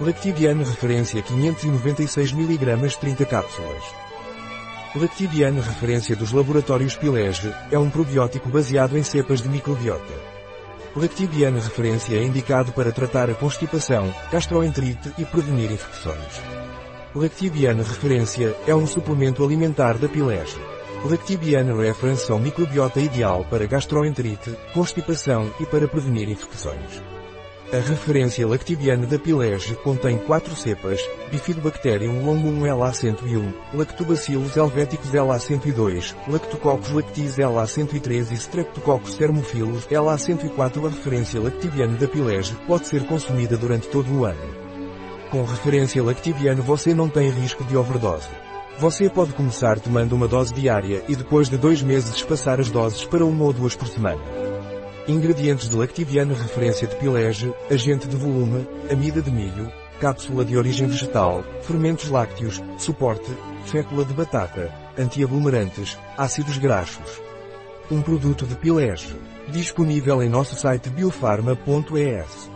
Lactibiane referência 596 mg 30 cápsulas. Lactibiane referência dos laboratórios Pilege, é um probiótico baseado em cepas de microbiota. Lactibiane referência é indicado para tratar a constipação, gastroenterite e prevenir infecções. Lactibiane referência é um suplemento alimentar da Pilege. Lactibiane Reference é um microbiota ideal para gastroenterite, constipação e para prevenir infecções. A referência Lactibiane da Pilege contém quatro cepas, Bifidobacterium longum LA101, Lactobacillus helveticus LA102, Lactococcus lactis LA103 e Streptococcus thermophilus LA104. A referência Lactibiane da Pilege pode ser consumida durante todo o ano. Com referência Lactibiane você não tem risco de overdose. Você pode começar tomando uma dose diária e depois de dois meses espaçar as doses para uma ou duas por semana. Ingredientes de Lactibiane referência de pilege, agente de volume, amida de milho, cápsula de origem vegetal, fermentos lácteos, suporte, fécula de batata, antiaglomerantes, ácidos graxos. Um produto de pilege. Disponível em nosso site biofarma.es.